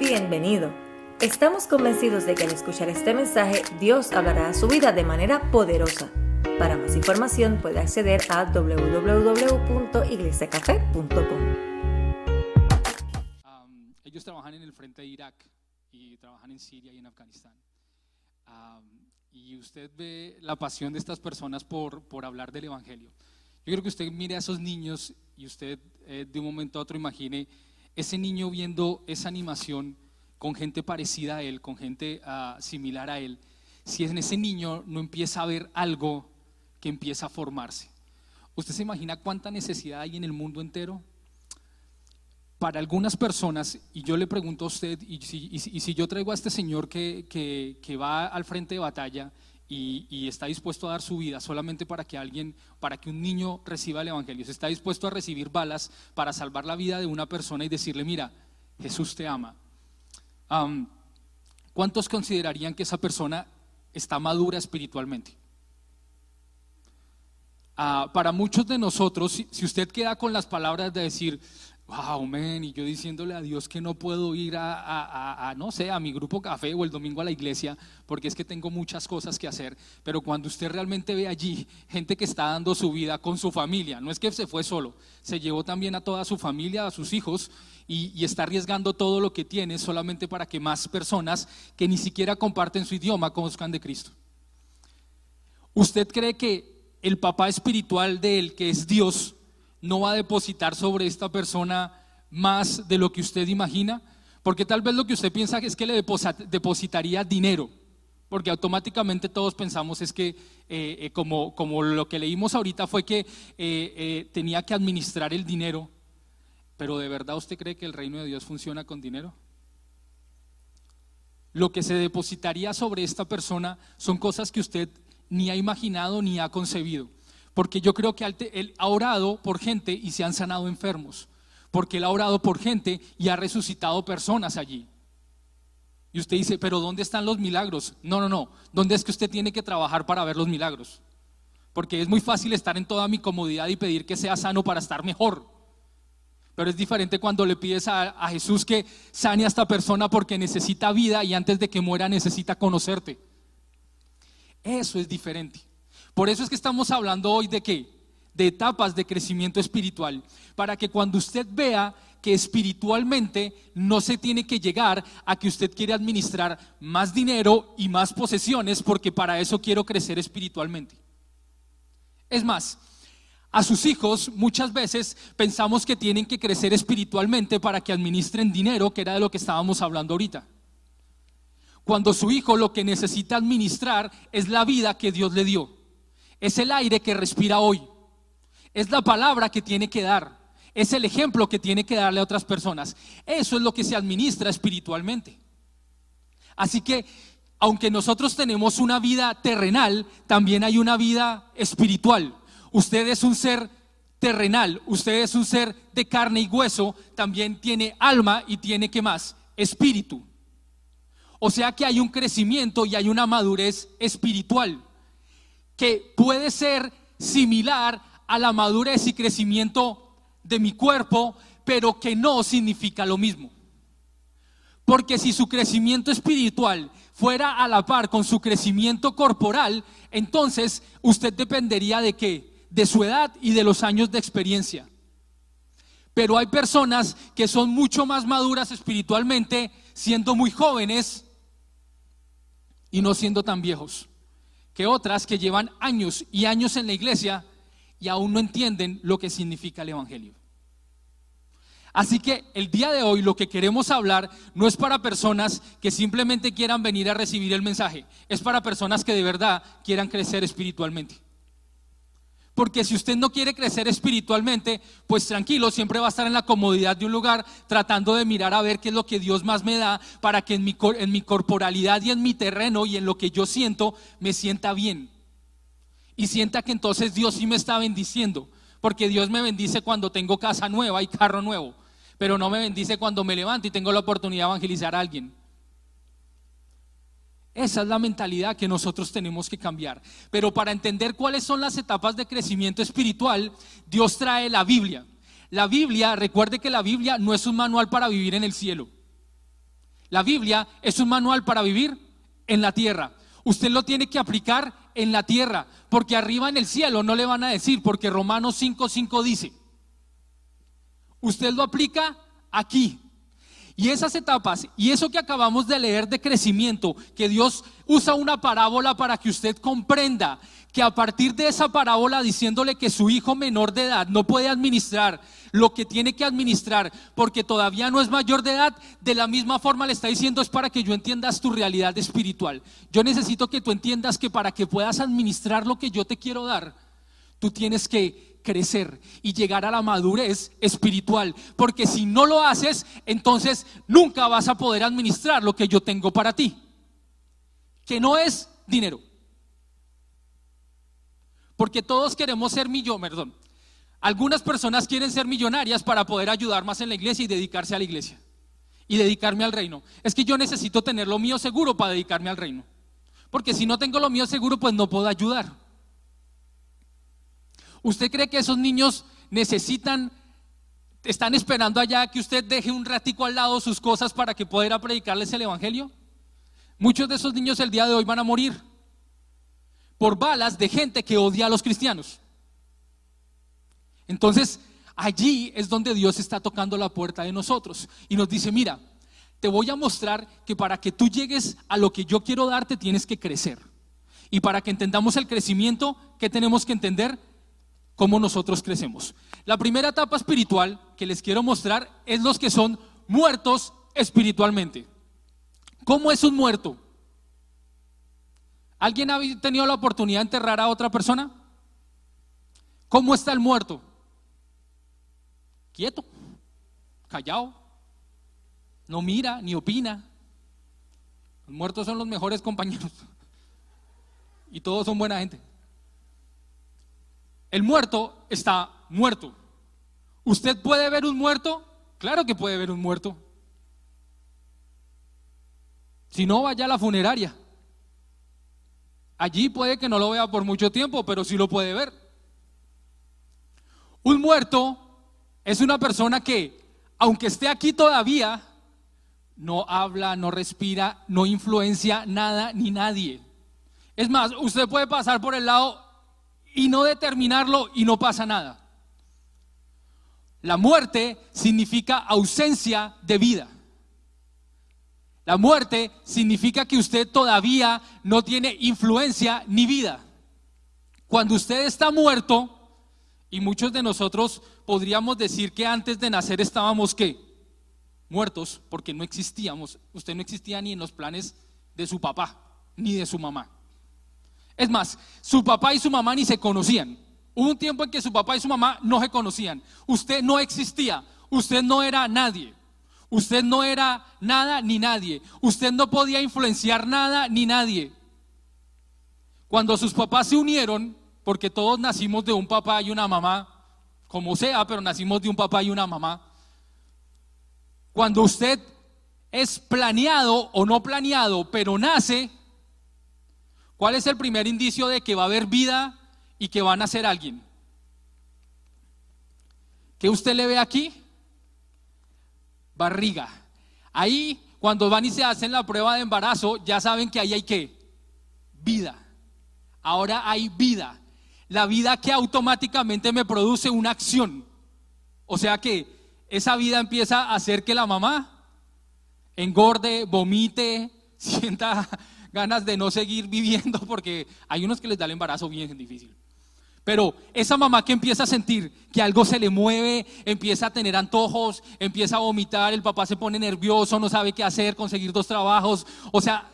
Bienvenido. Estamos convencidos de que al escuchar este mensaje Dios hablará a su vida de manera poderosa. Para más información puede acceder a www.iglesiacafé.com. Um, ellos trabajan en el frente de Irak y trabajan en Siria y en Afganistán. Um, y usted ve la pasión de estas personas por, por hablar del Evangelio. Yo quiero que usted mire a esos niños y usted eh, de un momento a otro imagine ese niño viendo esa animación con gente parecida a él, con gente ah, similar a él. Si en ese niño no empieza a ver algo que empieza a formarse. ¿Usted se imagina cuánta necesidad hay en el mundo entero? Para algunas personas, y yo le pregunto a usted, y si, yo traigo a este señor que va al frente de batalla y, está dispuesto a dar su vida solamente para que alguien, para que un niño reciba el Evangelio, se está dispuesto a recibir balas para salvar la vida de una persona y decirle, mira, Jesús te ama. Am, ¿Cuántos considerarían que esa persona está madura espiritualmente? Ah, para muchos de nosotros, si usted queda con las palabras de decir, wow, man, y yo diciéndole a Dios que no puedo ir a, a- a- no sé, a mi grupo café o el domingo a la iglesia, porque es que tengo muchas cosas que hacer, pero cuando usted realmente ve allí gente que está dando su vida con su familia, no es que se fue solo, se llevó también a toda su familia, a sus hijos, y, y está arriesgando todo lo que tiene solamente para que más personas que ni siquiera comparten su idioma conozcan de Cristo. ¿Usted cree que el papá espiritual de él, que es Dios, no va a depositar sobre esta persona más de lo que usted imagina? Porque tal vez lo que usted piensa es que le depositaría dinero, porque automáticamente todos pensamos es que, eh, eh, como, como lo que leímos ahorita fue que eh, tenía que administrar el dinero, pero ¿de verdad usted cree que el reino de Dios funciona con dinero? Lo que se depositaría sobre esta persona son cosas que usted ni ha imaginado ni ha concebido. Porque yo creo que él ha orado por gente y se han sanado enfermos. Porque él ha orado por gente y ha resucitado personas allí. Y usted dice, pero ¿dónde están los milagros? No, no, no. ¿Dónde es que usted tiene que trabajar para ver los milagros? Porque es muy fácil estar en toda mi comodidad y pedir que sea sano para estar mejor. Pero es diferente cuando le pides a Jesús que sane a esta persona porque necesita vida y antes de que muera necesita conocerte. Eso es diferente. Por eso es que estamos hablando hoy de qué? De etapas de crecimiento espiritual. Para que cuando usted vea que espiritualmente no se tiene que llegar a que usted quiere administrar más dinero y más posesiones porque para eso quiero crecer espiritualmente. Es más, a sus hijos muchas veces pensamos que tienen que crecer espiritualmente para que administren dinero, que era de lo que estábamos hablando ahorita. Cuando su hijo lo que necesita administrar es la vida que Dios le dio, es el aire que respira hoy, es la palabra que tiene que dar, es el ejemplo que tiene que darle a otras personas. Eso es lo que se administra espiritualmente. Así que, aunque nosotros tenemos una vida terrenal, también hay una vida espiritual. Usted es un ser terrenal, usted es un ser de carne y hueso, también tiene alma y tiene que más, espíritu. O sea que hay un crecimiento y hay una madurez espiritual que puede ser similar a la madurez y crecimiento de mi cuerpo, pero que no significa lo mismo. Porque si su crecimiento espiritual fuera a la par con su crecimiento corporal, entonces usted dependería de qué? De su edad y de los años de experiencia. Pero hay personas que son mucho más maduras espiritualmente siendo muy jóvenes y no siendo tan viejos. Que otras que llevan años y años en la iglesia y aún no entienden lo que significa el Evangelio. Así que el día de hoy lo que queremos hablar no es para personas que simplemente quieran venir a recibir el mensaje, es para personas que de verdad quieran crecer espiritualmente. Porque si usted no quiere crecer espiritualmente, pues tranquilo, siempre va a estar en la comodidad de un lugar tratando de mirar a ver qué es lo que Dios más me da para que en mi, en mi corporalidad y en mi terreno y en lo que yo siento me sienta bien. Y sienta que entonces Dios sí me está bendiciendo. Porque Dios me bendice cuando tengo casa nueva y carro nuevo. Pero no me bendice cuando me levanto y tengo la oportunidad de evangelizar a alguien. Esa es la mentalidad que nosotros tenemos que cambiar. Pero para entender cuáles son las etapas de crecimiento espiritual, Dios trae la Biblia. La Biblia, recuerde que la Biblia no es un manual para vivir en el cielo. La Biblia es un manual para vivir en la tierra. Usted lo tiene que aplicar en la tierra, porque arriba en el cielo no le van a decir, porque Romanos 5:5 dice, usted lo aplica aquí. Y esas etapas y eso que acabamos de leer de crecimiento, que Dios usa una parábola para que usted comprenda que a partir de esa parábola diciéndole que su hijo menor de edad no puede administrar lo que tiene que administrar porque todavía no es mayor de edad, de la misma forma le está diciendo es para que yo entiendas tu realidad espiritual. Yo necesito que tú entiendas que para que puedas administrar lo que yo te quiero dar, tú tienes que crecer y llegar a la madurez espiritual, porque si no lo haces, entonces nunca vas a poder administrar lo que yo tengo para ti, que no es dinero porque todos queremos ser millonarios, perdón. Algunas personas quieren ser millonarias para poder ayudar más en la iglesia y dedicarse a la iglesia y dedicarme al reino. Es que yo necesito tener lo mío seguro para dedicarme al reino. Porque si no tengo lo mío seguro, pues no puedo ayudar. ¿Usted cree que esos niños necesitan, están esperando allá que usted deje un ratico al lado sus cosas para que pueda predicarles el Evangelio? Muchos de esos niños el día de hoy van a morir por balas de gente que odia a los cristianos. Entonces, allí es donde Dios está tocando la puerta de nosotros y nos dice, mira, te voy a mostrar que para que tú llegues a lo que yo quiero darte tienes que crecer. Y para que entendamos el crecimiento, ¿qué tenemos que entender? Cómo nosotros crecemos. La primera etapa espiritual que les quiero mostrar es los que son muertos espiritualmente. ¿Cómo es un muerto? ¿Alguien ha tenido la oportunidad de enterrar a otra persona? ¿Cómo está el muerto? Quieto, callado, no mira ni opina. Los muertos son los mejores compañeros y todos son buena gente. El muerto está muerto. ¿Usted puede ver un muerto? Claro que puede ver un muerto. Si no, vaya a la funeraria. Allí puede que no lo vea por mucho tiempo, pero sí lo puede ver. Un muerto es una persona que, aunque esté aquí todavía, no habla, no respira, no influencia nada ni nadie. Es más, usted puede pasar por el lado y no determinarlo y no pasa nada. La muerte significa ausencia de vida. La muerte significa que usted todavía no tiene influencia ni vida. Cuando usted está muerto, y muchos de nosotros podríamos decir que antes de nacer estábamos qué? Muertos, porque no existíamos. Usted no existía ni en los planes de su papá, ni de su mamá. Es más, su papá y su mamá ni se conocían. Hubo un tiempo en que su papá y su mamá no se conocían. Usted no existía. Usted no era nadie. Usted no era nada ni nadie. Usted no podía influenciar nada ni nadie. Cuando sus papás se unieron, porque todos nacimos de un papá y una mamá, como sea, pero nacimos de un papá y una mamá. Cuando usted es planeado o no planeado, pero nace, ¿cuál es el primer indicio de que va a haber vida y que va a nacer alguien? ¿Qué usted le ve aquí? barriga. Ahí, cuando van y se hacen la prueba de embarazo, ya saben que ahí hay que vida. Ahora hay vida. La vida que automáticamente me produce una acción. O sea que esa vida empieza a hacer que la mamá engorde, vomite, sienta ganas de no seguir viviendo porque hay unos que les da el embarazo bien difícil. Pero esa mamá que empieza a sentir que algo se le mueve, empieza a tener antojos, empieza a vomitar, el papá se pone nervioso, no sabe qué hacer, conseguir dos trabajos. O sea,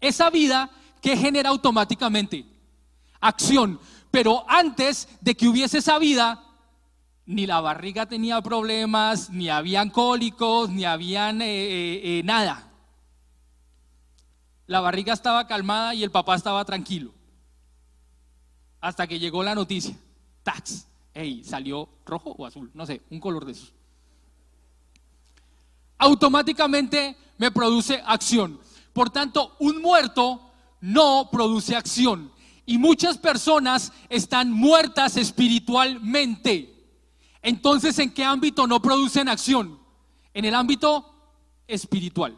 esa vida que genera automáticamente acción. Pero antes de que hubiese esa vida, ni la barriga tenía problemas, ni habían cólicos, ni habían eh, eh, eh, nada. La barriga estaba calmada y el papá estaba tranquilo hasta que llegó la noticia. Tax. Ey, salió rojo o azul, no sé, un color de esos. Automáticamente me produce acción. Por tanto, un muerto no produce acción. Y muchas personas están muertas espiritualmente. Entonces, ¿en qué ámbito no producen acción? En el ámbito espiritual.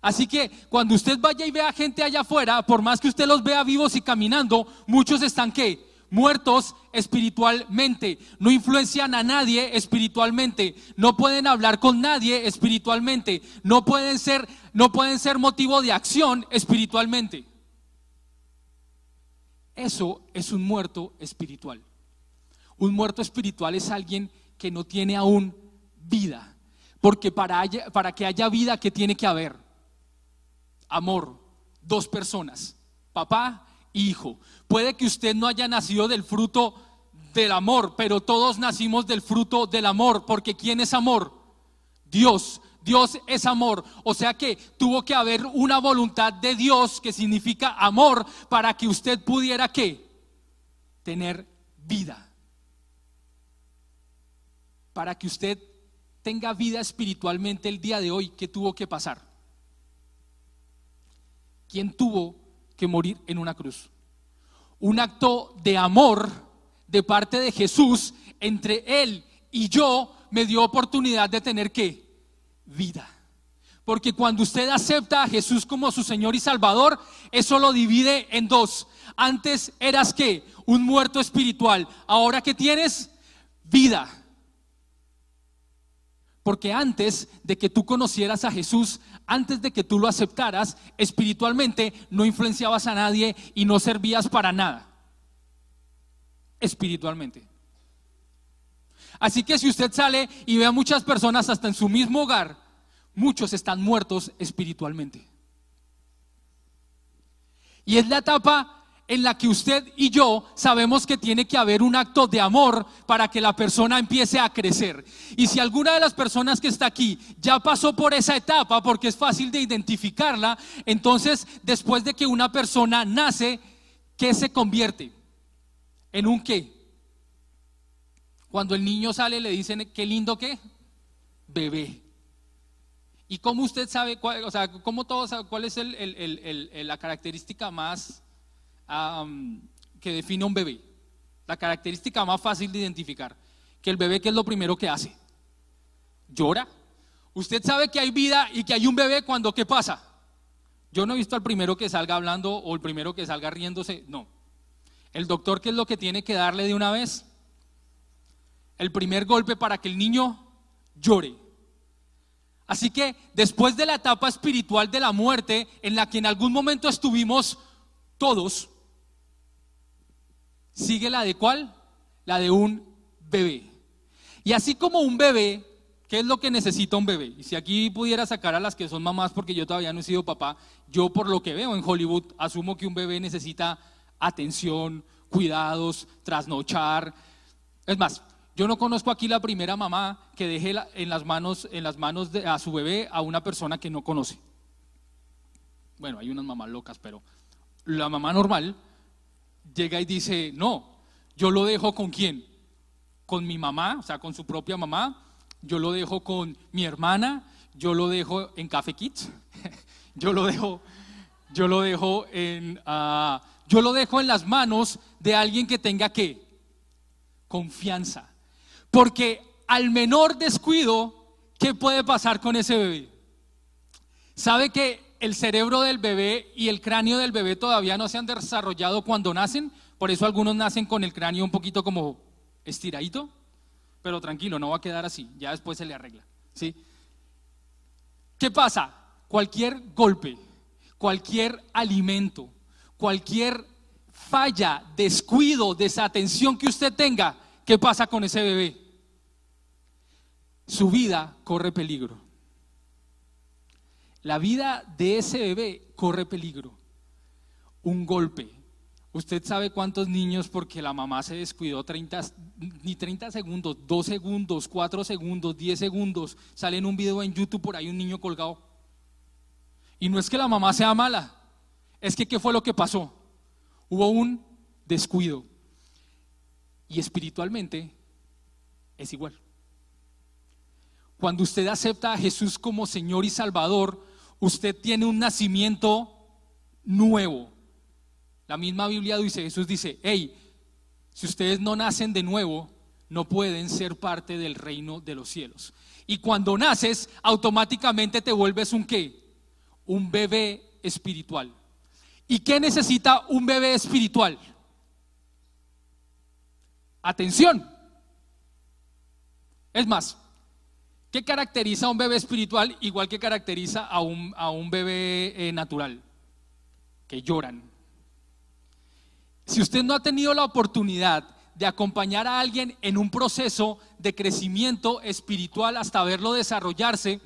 Así que cuando usted vaya y vea gente allá afuera, por más que usted los vea vivos y caminando, muchos están qué? Muertos espiritualmente. No influencian a nadie espiritualmente. No pueden hablar con nadie espiritualmente. No pueden ser, no pueden ser motivo de acción espiritualmente. Eso es un muerto espiritual. Un muerto espiritual es alguien que no tiene aún vida. Porque para, para que haya vida, ¿qué tiene que haber? Amor. Dos personas, papá e hijo. Puede que usted no haya nacido del fruto del amor, pero todos nacimos del fruto del amor, porque ¿quién es amor? Dios. Dios es amor. O sea que tuvo que haber una voluntad de Dios que significa amor para que usted pudiera qué? Tener vida. Para que usted tenga vida espiritualmente el día de hoy, ¿qué tuvo que pasar? ¿Quién tuvo que morir en una cruz? Un acto de amor de parte de Jesús entre Él y yo me dio oportunidad de tener qué? Vida. Porque cuando usted acepta a Jesús como su Señor y Salvador, eso lo divide en dos. Antes eras qué? Un muerto espiritual. Ahora que tienes vida. Porque antes de que tú conocieras a Jesús, antes de que tú lo aceptaras, espiritualmente no influenciabas a nadie y no servías para nada. Espiritualmente. Así que si usted sale y ve a muchas personas hasta en su mismo hogar, muchos están muertos espiritualmente. Y es la etapa en la que usted y yo sabemos que tiene que haber un acto de amor para que la persona empiece a crecer. Y si alguna de las personas que está aquí ya pasó por esa etapa, porque es fácil de identificarla, entonces después de que una persona nace, ¿qué se convierte? ¿En un qué? Cuando el niño sale le dicen, qué lindo qué? Bebé. ¿Y cómo usted sabe, cuál, o sea, cómo todos cuál es la característica más que define un bebé. La característica más fácil de identificar. Que el bebé, ¿qué es lo primero que hace? Llora. Usted sabe que hay vida y que hay un bebé cuando ¿qué pasa? Yo no he visto al primero que salga hablando o el primero que salga riéndose. No. El doctor, ¿qué es lo que tiene que darle de una vez? El primer golpe para que el niño llore. Así que después de la etapa espiritual de la muerte, en la que en algún momento estuvimos todos, sigue la de cuál? La de un bebé. Y así como un bebé, ¿qué es lo que necesita un bebé? Y si aquí pudiera sacar a las que son mamás, porque yo todavía no he sido papá, yo por lo que veo en Hollywood, asumo que un bebé necesita atención, cuidados, trasnochar. Es más, yo no conozco aquí la primera mamá que deje en las manos, en las manos de, a su bebé a una persona que no conoce. Bueno, hay unas mamás locas, pero la mamá normal llega y dice, no, yo lo dejo con quién? Con mi mamá, o sea, con su propia mamá, yo lo dejo con mi hermana, yo lo dejo en Café Kids, yo lo dejo, yo lo dejo en, uh, yo lo dejo en las manos de alguien que tenga qué? Confianza. Porque al menor descuido, ¿qué puede pasar con ese bebé? ¿Sabe que el cerebro del bebé y el cráneo del bebé todavía no se han desarrollado cuando nacen, por eso algunos nacen con el cráneo un poquito como estiradito, pero tranquilo, no va a quedar así, ya después se le arregla. ¿sí? ¿Qué pasa? Cualquier golpe, cualquier alimento, cualquier falla, descuido, desatención que usted tenga, ¿qué pasa con ese bebé? Su vida corre peligro la vida de ese bebé corre peligro. Un golpe. Usted sabe cuántos niños porque la mamá se descuidó 30, ni 30 segundos, 2 segundos, 4 segundos, 10 segundos, sale en un video en YouTube por ahí un niño colgado. Y no es que la mamá sea mala, es que ¿qué fue lo que pasó? Hubo un descuido. Y espiritualmente es igual. Cuando usted acepta a Jesús como Señor y Salvador, usted tiene un nacimiento nuevo. La misma Biblia dice, Jesús dice, hey, si ustedes no nacen de nuevo, no pueden ser parte del reino de los cielos. Y cuando naces, automáticamente te vuelves un qué? un bebé espiritual. ¿Y qué necesita un bebé espiritual? Atención. Es más, ¿qué caracteriza a un bebé espiritual igual que caracteriza a un, a un bebé eh, natural? Que lloran. Si usted no ha tenido la oportunidad de acompañar a alguien en un proceso de crecimiento espiritual hasta verlo desarrollarse,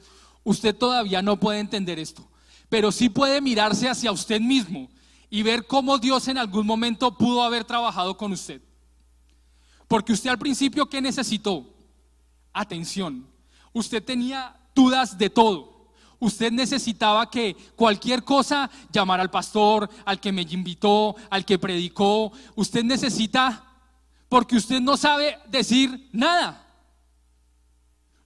usted todavía no puede entender esto. Pero sí puede mirarse hacia usted mismo y ver cómo Dios en algún momento pudo haber trabajado con usted. Porque usted al principio, ¿qué necesitó? Atención. Usted tenía dudas de todo. Usted necesitaba que cualquier cosa llamara al pastor, al que me invitó, al que predicó. Usted necesita, porque usted no sabe decir nada.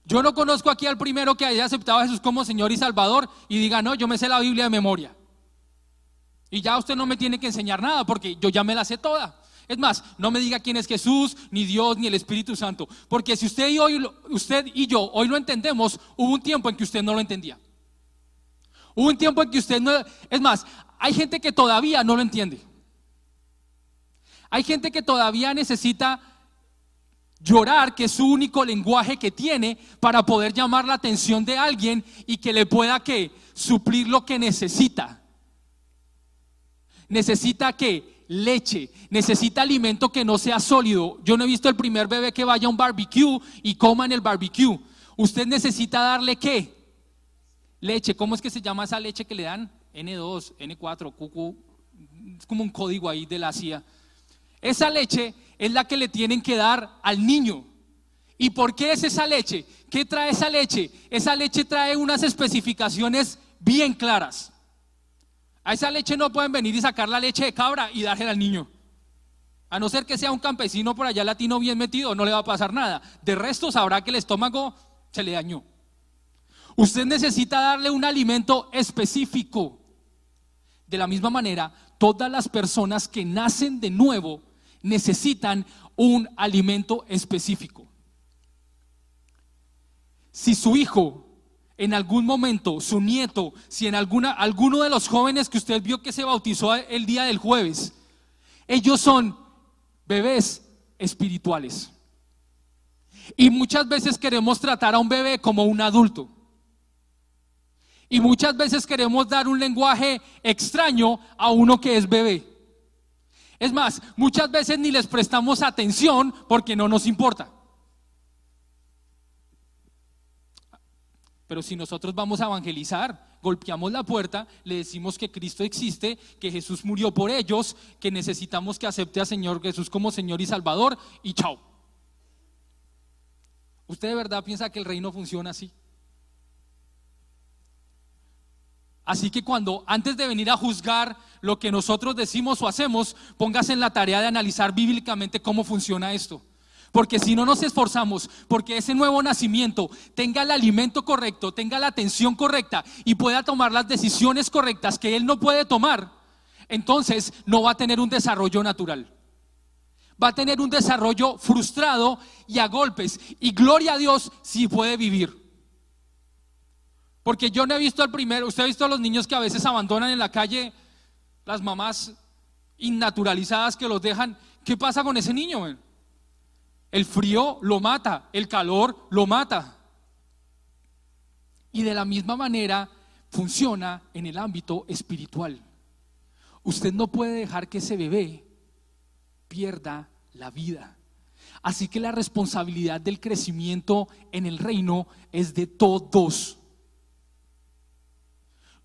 Yo no conozco aquí al primero que haya aceptado a Jesús como Señor y Salvador y diga, no, yo me sé la Biblia de memoria. Y ya usted no me tiene que enseñar nada porque yo ya me la sé toda. Es más, no me diga quién es Jesús, ni Dios, ni el Espíritu Santo. Porque si usted y, usted y yo hoy lo entendemos, hubo un tiempo en que usted no lo entendía. Hubo un tiempo en que usted no... Es más, hay gente que todavía no lo entiende. Hay gente que todavía necesita llorar, que es su único lenguaje que tiene para poder llamar la atención de alguien y que le pueda que suplir lo que necesita necesita que leche, necesita alimento que no sea sólido. Yo no he visto el primer bebé que vaya a un barbecue y coma en el barbecue. Usted necesita darle qué? Leche. ¿Cómo es que se llama esa leche que le dan? N2, N4, QQ. Es como un código ahí de la CIA. Esa leche es la que le tienen que dar al niño. ¿Y por qué es esa leche? ¿Qué trae esa leche? Esa leche trae unas especificaciones bien claras. A esa leche no pueden venir y sacar la leche de cabra y dársela al niño. A no ser que sea un campesino por allá latino bien metido, no le va a pasar nada. De resto sabrá que el estómago se le dañó. Usted necesita darle un alimento específico. De la misma manera, todas las personas que nacen de nuevo necesitan un alimento específico. Si su hijo en algún momento su nieto, si en alguna, alguno de los jóvenes que usted vio que se bautizó el día del jueves, ellos son bebés espirituales. Y muchas veces queremos tratar a un bebé como un adulto. Y muchas veces queremos dar un lenguaje extraño a uno que es bebé. Es más, muchas veces ni les prestamos atención porque no nos importa. Pero si nosotros vamos a evangelizar, golpeamos la puerta, le decimos que Cristo existe, que Jesús murió por ellos, que necesitamos que acepte a Señor Jesús como Señor y Salvador, y chao. ¿Usted de verdad piensa que el reino funciona así? Así que cuando antes de venir a juzgar lo que nosotros decimos o hacemos, póngase en la tarea de analizar bíblicamente cómo funciona esto. Porque si no nos esforzamos porque ese nuevo nacimiento tenga el alimento correcto, tenga la atención correcta y pueda tomar las decisiones correctas que él no puede tomar, entonces no va a tener un desarrollo natural. Va a tener un desarrollo frustrado y a golpes. Y gloria a Dios si puede vivir. Porque yo no he visto al primero, usted ha visto a los niños que a veces abandonan en la calle, las mamás innaturalizadas que los dejan. ¿Qué pasa con ese niño? El frío lo mata, el calor lo mata. Y de la misma manera funciona en el ámbito espiritual. Usted no puede dejar que ese bebé pierda la vida. Así que la responsabilidad del crecimiento en el reino es de todos.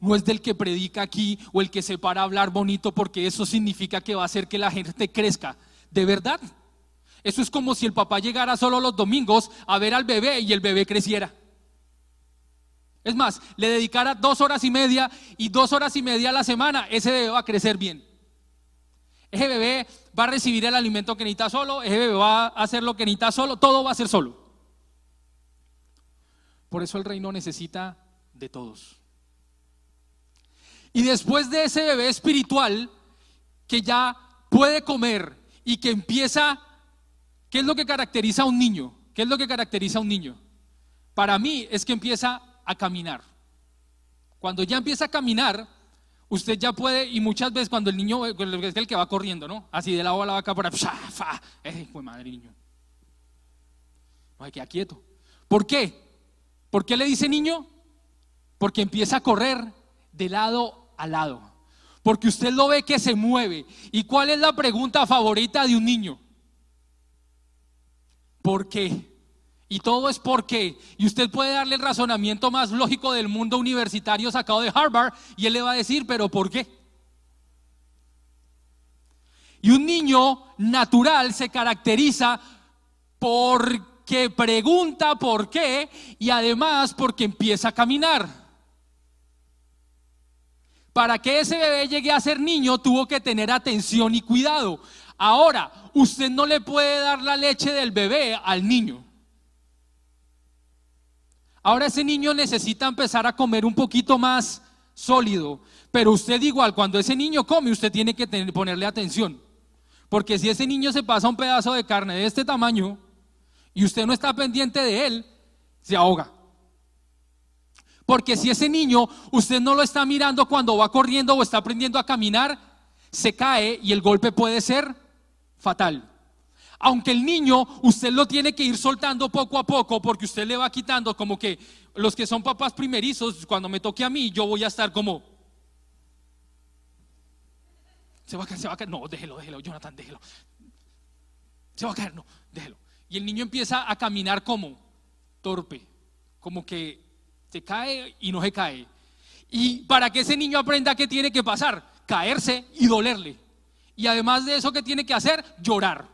No es del que predica aquí o el que se para a hablar bonito porque eso significa que va a hacer que la gente crezca. De verdad, eso es como si el papá llegara solo los domingos a ver al bebé y el bebé creciera. Es más, le dedicara dos horas y media y dos horas y media a la semana, ese bebé va a crecer bien. Ese bebé va a recibir el alimento que necesita solo, ese bebé va a hacer lo que necesita solo, todo va a ser solo. Por eso el reino necesita de todos. Y después de ese bebé espiritual que ya puede comer y que empieza ¿Qué es lo que caracteriza a un niño? ¿Qué es lo que caracteriza a un niño? Para mí es que empieza a caminar. Cuando ya empieza a caminar, usted ya puede, y muchas veces cuando el niño es el que va corriendo, ¿no? Así de la a la vaca para, ¡fa! ¡Eh, madre niño! No hay que quieto. ¿Por qué? ¿Por qué le dice niño? Porque empieza a correr de lado a lado. Porque usted lo ve que se mueve. ¿Y cuál es la pregunta favorita de un niño? ¿Por qué? Y todo es por qué. Y usted puede darle el razonamiento más lógico del mundo universitario sacado de Harvard y él le va a decir, pero ¿por qué? Y un niño natural se caracteriza porque pregunta por qué y además porque empieza a caminar. Para que ese bebé llegue a ser niño tuvo que tener atención y cuidado. Ahora, usted no le puede dar la leche del bebé al niño. Ahora ese niño necesita empezar a comer un poquito más sólido. Pero usted igual, cuando ese niño come, usted tiene que ponerle atención. Porque si ese niño se pasa un pedazo de carne de este tamaño y usted no está pendiente de él, se ahoga. Porque si ese niño usted no lo está mirando cuando va corriendo o está aprendiendo a caminar, se cae y el golpe puede ser fatal. Aunque el niño usted lo tiene que ir soltando poco a poco porque usted le va quitando como que los que son papás primerizos, cuando me toque a mí, yo voy a estar como... Se va a caer, se va a caer. No, déjelo, déjelo, Jonathan, déjelo. Se va a caer, no, déjelo. Y el niño empieza a caminar como torpe, como que se cae y no se cae. Y para que ese niño aprenda qué tiene que pasar, caerse y dolerle. Y además de eso, ¿qué tiene que hacer? Llorar.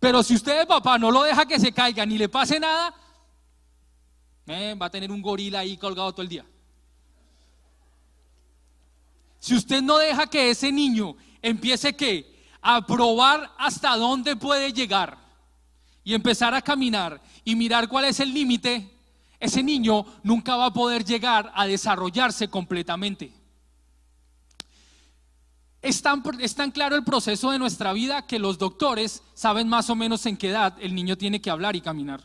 Pero si usted, papá, no lo deja que se caiga ni le pase nada, eh, va a tener un gorila ahí colgado todo el día. Si usted no deja que ese niño empiece a probar hasta dónde puede llegar y empezar a caminar y mirar cuál es el límite, ese niño nunca va a poder llegar a desarrollarse completamente. Es tan, claro el proceso de nuestra vida que los doctores saben más o menos en qué edad el niño tiene que hablar y caminar.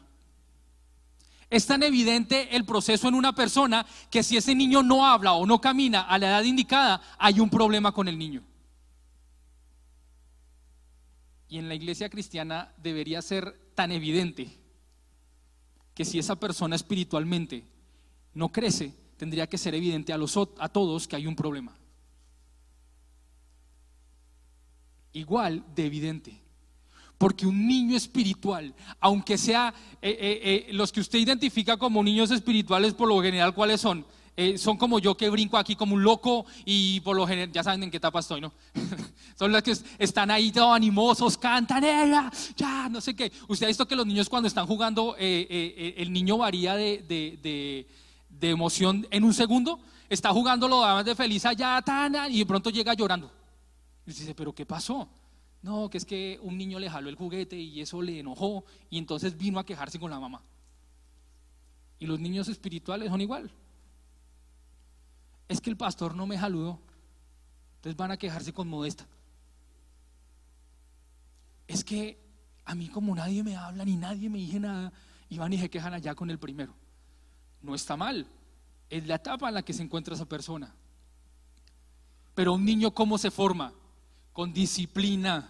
Es tan evidente el proceso en una persona que si ese niño no habla o no camina a la edad indicada, hay un problema con el niño. Y en la iglesia cristiana debería ser tan evidente que si esa persona espiritualmente no crece, tendría que ser evidente a, los, a todos que hay un problema. Igual de evidente. Porque un niño espiritual, aunque sea eh, eh, eh, los que usted identifica como niños espirituales, por lo general, ¿cuáles son? son como yo que brinco aquí como un loco y por lo general, ya saben en qué etapa estoy, ¿no? son los que están ahí todos animosos, cantan, ya, no sé qué. Usted ha visto que los niños cuando están jugando, el niño varía de, de, emoción en un segundo. Está jugando lo de feliz allá, tan, y de pronto llega llorando. Y dice, pero ¿qué pasó? No, que es que un niño le jaló el juguete y eso le enojó y entonces vino a quejarse con la mamá. Y los niños espirituales son igual. Es que el pastor no me jaludó. Entonces van a quejarse con modesta. Es que a mí como nadie me habla ni nadie me dice nada y van y se quejan allá con el primero. No está mal. Es la etapa en la que se encuentra esa persona. Pero un niño, ¿cómo se forma? Con disciplina.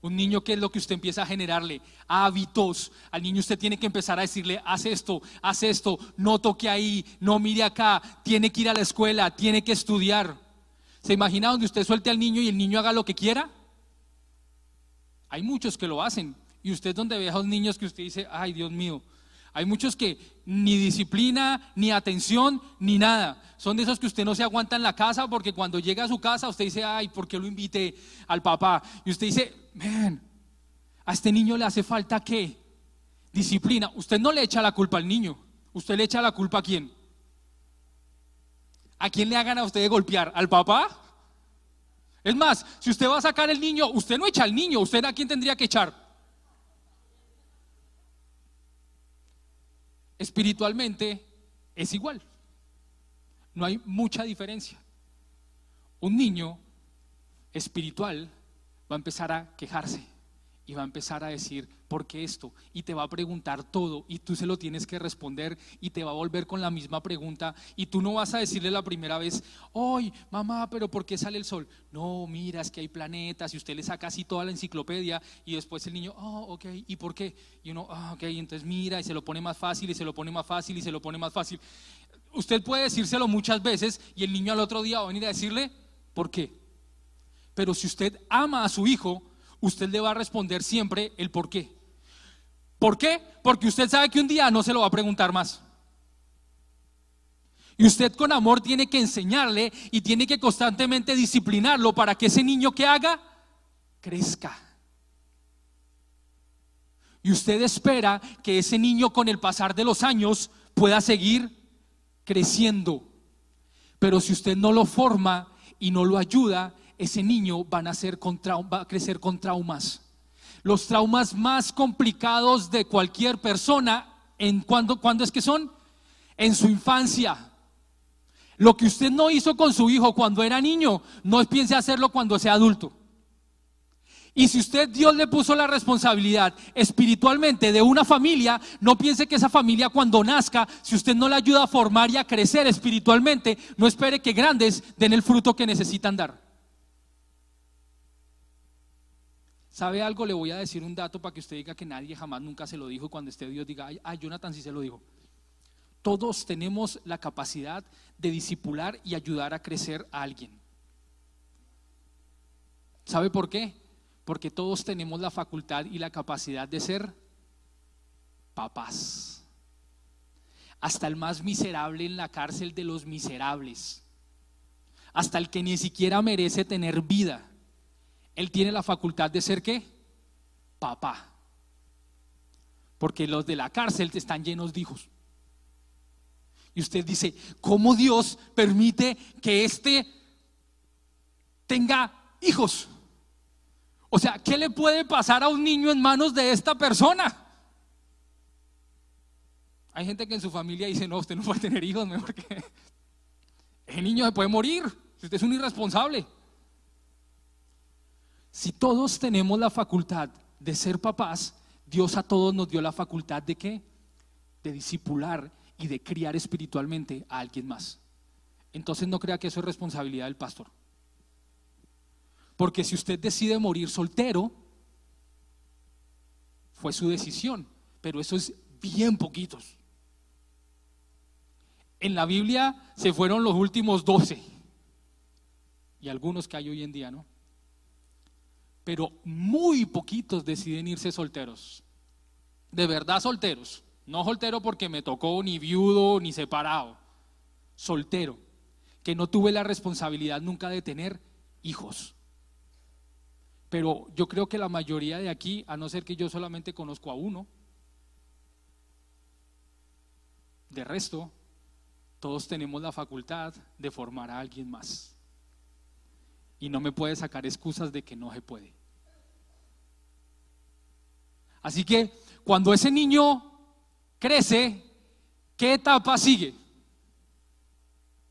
Un niño, ¿qué es lo que usted empieza a generarle? Hábitos. Al niño usted tiene que empezar a decirle, haz esto, haz esto, no toque ahí, no mire acá, tiene que ir a la escuela, tiene que estudiar. ¿Se imagina donde usted suelte al niño y el niño haga lo que quiera? Hay muchos que lo hacen. Y usted donde ve a los niños que usted dice, ay Dios mío, hay muchos que ni disciplina, ni atención, ni nada. Son de esos que usted no se aguanta en la casa porque cuando llega a su casa usted dice, ay, ¿por qué lo invité al papá? Y usted dice, ven, a este niño le hace falta qué? Disciplina. Usted no le echa la culpa al niño. ¿Usted le echa la culpa a quién? ¿A quién le hagan a usted de golpear? ¿Al papá? Es más, si usted va a sacar el niño, usted no echa al niño, usted a quién tendría que echar. Espiritualmente es igual. No hay mucha diferencia. Un niño espiritual va a empezar a quejarse y va a empezar a decir, ¿por qué esto? Y te va a preguntar todo y tú se lo tienes que responder y te va a volver con la misma pregunta y tú no vas a decirle la primera vez, ¡ay, mamá, pero por qué sale el sol! No, mira, es que hay planetas y usted le saca así toda la enciclopedia y después el niño, oh, ok, ¿y por qué? Y uno, ah, ok, entonces mira y se lo pone más fácil y se lo pone más fácil y se lo pone más fácil. Usted puede decírselo muchas veces y el niño al otro día va a venir a decirle, ¿por qué? Pero si usted ama a su hijo, usted le va a responder siempre el por qué. ¿Por qué? Porque usted sabe que un día no se lo va a preguntar más. Y usted con amor tiene que enseñarle y tiene que constantemente disciplinarlo para que ese niño que haga crezca. Y usted espera que ese niño con el pasar de los años pueda seguir creciendo. Pero si usted no lo forma y no lo ayuda, ese niño va a crecer con traumas. Los traumas más complicados de cualquier persona, ¿en cuándo, es que son? En su infancia. Lo que usted no hizo con su hijo cuando era niño, no piense hacerlo cuando sea adulto. Y si usted Dios le puso la responsabilidad espiritualmente de una familia, no piense que esa familia cuando nazca, si usted no la ayuda a formar y a crecer espiritualmente, no espere que grandes den el fruto que necesitan dar. ¿Sabe algo? Le voy a decir un dato para que usted diga que nadie jamás nunca se lo dijo cuando esté Dios diga, ay, Jonathan sí se lo dijo. Todos tenemos la capacidad de disipular y ayudar a crecer a alguien. ¿Sabe por qué? Porque todos tenemos la facultad y la capacidad de ser papás. Hasta el más miserable en la cárcel de los miserables. Hasta el que ni siquiera merece tener vida él tiene la facultad de ser qué? Papá. Porque los de la cárcel están llenos de hijos. Y usted dice, ¿cómo Dios permite que éste tenga hijos? O sea, ¿qué le puede pasar a un niño en manos de esta persona? Hay gente que en su familia dice, no, usted no puede tener hijos, mejor que el niño se puede morir, si usted es un irresponsable. Si todos tenemos la facultad de ser papás, Dios a todos nos dio la facultad de qué? De disipular y de criar espiritualmente a alguien más. Entonces no crea que eso es responsabilidad del pastor. Porque si usted decide morir soltero, fue su decisión, pero eso es bien poquitos. En la Biblia se fueron los últimos doce y algunos que hay hoy en día, ¿no? Pero muy poquitos deciden irse solteros. De verdad solteros. No soltero porque me tocó ni viudo ni separado. Soltero. Que no tuve la responsabilidad nunca de tener hijos. Pero yo creo que la mayoría de aquí, a no ser que yo solamente conozco a uno, de resto, todos tenemos la facultad de formar a alguien más y no me puede sacar excusas de que no se puede. Así que cuando ese niño crece, ¿qué etapa sigue?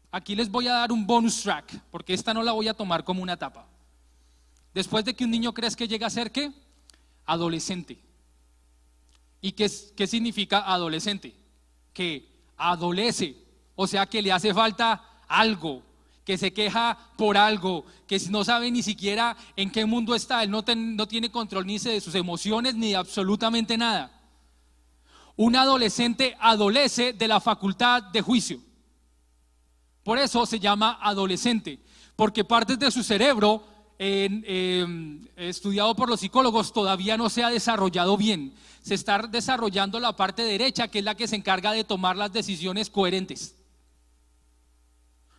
Aquí les voy a dar un bonus track, porque esta no la voy a tomar como una etapa. Después de que un niño crezca, llega a ser qué? Adolescente. ¿Y qué, qué significa adolescente? Que adolece, o sea que le hace falta algo, que se queja por algo, que no sabe ni siquiera en qué mundo está, él no, tiene control ni de sus emociones ni de absolutamente nada. Un adolescente adolece de la facultad de juicio. Por eso se llama adolescente, porque partes de su cerebro, em, estudiado por los psicólogos, todavía no se ha desarrollado bien. Se está desarrollando la parte derecha, que es la que se encarga de tomar las decisiones coherentes.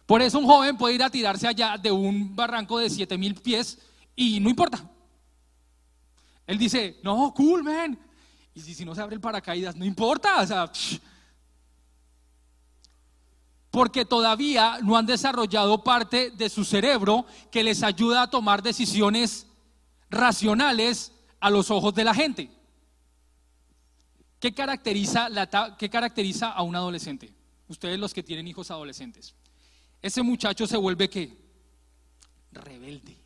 Por eso un joven puede ir a tirarse allá de un barranco de 7000 pies y no importa. Él dice, no, cool, man. Y si, no se abre el paracaídas, no importa. O sea, porque todavía no han desarrollado parte de su cerebro que les ayuda a tomar decisiones racionales a los ojos de la gente. ¿Qué caracteriza, la, qué caracteriza a un adolescente? Ustedes los que tienen hijos adolescentes ese muchacho se vuelve qué? Rebelde.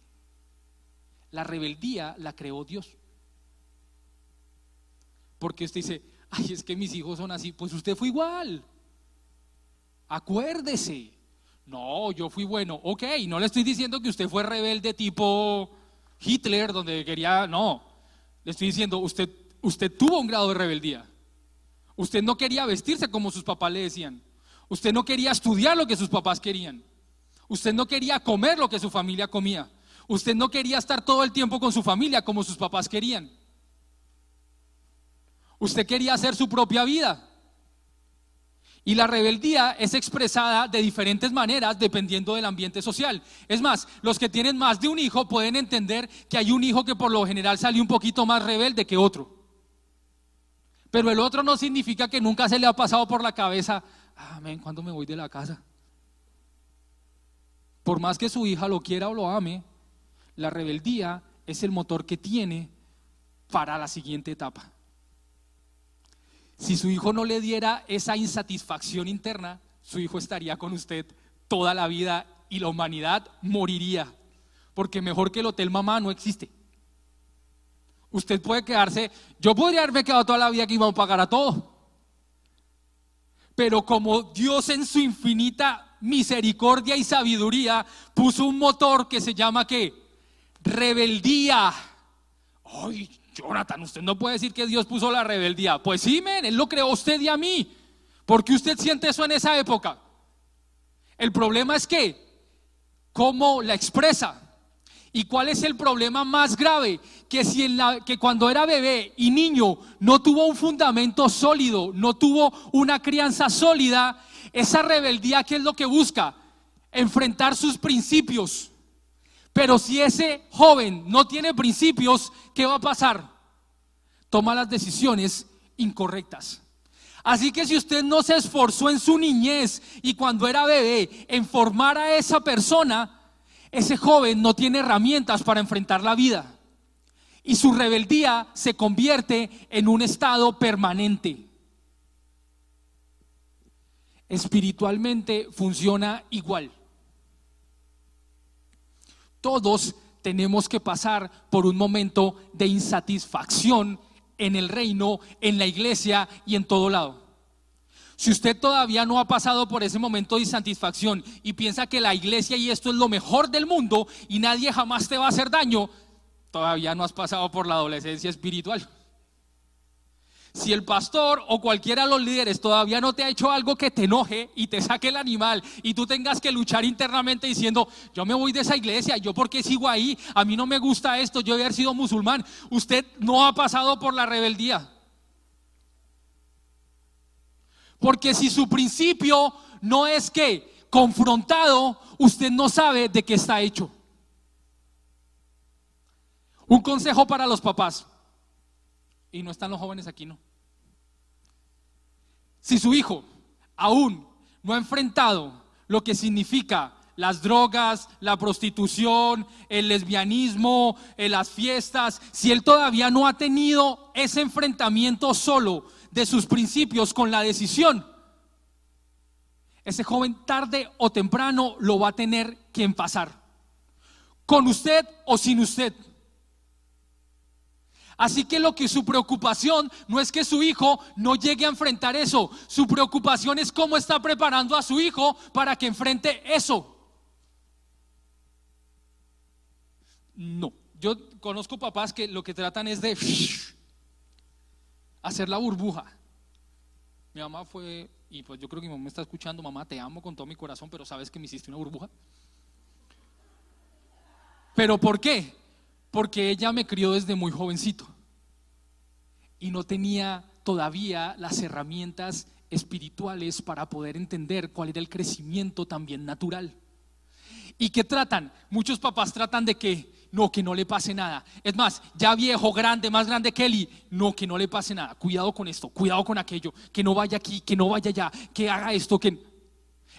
La rebeldía la creó Dios. Porque usted dice, ay, es que mis hijos son así. Pues usted fue igual. Acuérdese. No, yo fui bueno. Ok, no le estoy diciendo que usted fue rebelde tipo Hitler, donde quería. No. Le estoy diciendo, usted, usted tuvo un grado de rebeldía. Usted no quería vestirse como sus papás le decían. Usted no quería estudiar lo que sus papás querían. Usted no quería comer lo que su familia comía. Usted no quería estar todo el tiempo con su familia como sus papás querían. Usted quería hacer su propia vida. Y la rebeldía es expresada de diferentes maneras dependiendo del ambiente social. Es más, los que tienen más de un hijo pueden entender que hay un hijo que por lo general salió un poquito más rebelde que otro. Pero el otro no significa que nunca se le ha pasado por la cabeza, amén, ¿cuándo me voy de la casa? Por más que su hija lo quiera o lo ame, la rebeldía es el motor que tiene para la siguiente etapa. Si su hijo no le diera esa insatisfacción interna, su hijo estaría con usted toda la vida y la humanidad moriría. Porque mejor que el hotel mamá no existe. Usted puede quedarse, yo podría haberme quedado toda la vida que iba a pagar a todo. Pero como Dios en su infinita misericordia y sabiduría puso un motor que se llama ¿qué? rebeldía. Ay, Jonathan, usted no puede decir que Dios puso la rebeldía. Pues sí, men, Él lo creó a usted y a mí. ¿Por qué usted siente eso en esa época? El problema es que, ¿cómo la expresa? ¿Y cuál es el problema más grave? Que, si en la, que cuando era bebé y niño no tuvo un fundamento sólido, no tuvo una crianza sólida, esa rebeldía, ¿qué es lo que busca? Enfrentar sus principios pero si ese joven no tiene principios, ¿qué va a pasar? Toma las decisiones incorrectas. Así que si usted no se esforzó en su niñez y cuando era bebé en formar a esa persona, ese joven no tiene herramientas para enfrentar la vida. Y su rebeldía se convierte en un estado permanente. Espiritualmente funciona igual. Todos tenemos que pasar por un momento de insatisfacción en el reino, en la iglesia y en todo lado. Si usted todavía no ha pasado por ese momento de insatisfacción y piensa que la iglesia y esto es lo mejor del mundo y nadie jamás te va a hacer daño, todavía no has pasado por la adolescencia espiritual. Si el pastor o cualquiera de los líderes todavía no te ha hecho algo que te enoje y te saque el animal y tú tengas que luchar internamente diciendo, yo me voy de esa iglesia, yo porque sigo ahí, a mí no me gusta esto, yo he sido musulmán, usted no ha pasado por la rebeldía. Porque si su principio no es que confrontado, usted no sabe de qué está hecho. Un consejo para los papás. Y no están los jóvenes aquí, ¿no? Si su hijo aún no ha enfrentado lo que significa las drogas, la prostitución, el lesbianismo, eh, las fiestas, si él todavía no ha tenido ese enfrentamiento solo de sus principios con la decisión, ese joven tarde o temprano lo va a tener que pasar. Con usted o sin usted. Así que lo que su preocupación no es que su hijo no llegue a enfrentar eso, su preocupación es cómo está preparando a su hijo para que enfrente eso. No, yo conozco papás que lo que tratan es de hacer la burbuja. Mi mamá fue, y pues yo creo que mi mamá me está escuchando, mamá, te amo con todo mi corazón, pero sabes que me hiciste una burbuja. ¿Pero por qué? porque ella me crió desde muy jovencito y no tenía todavía las herramientas espirituales para poder entender cuál era el crecimiento también natural. ¿Y qué tratan? Muchos papás tratan de que no, que no le pase nada. Es más, ya viejo, grande, más grande que él, no, que no le pase nada. Cuidado con esto, cuidado con aquello, que no vaya aquí, que no vaya allá, que haga esto, que...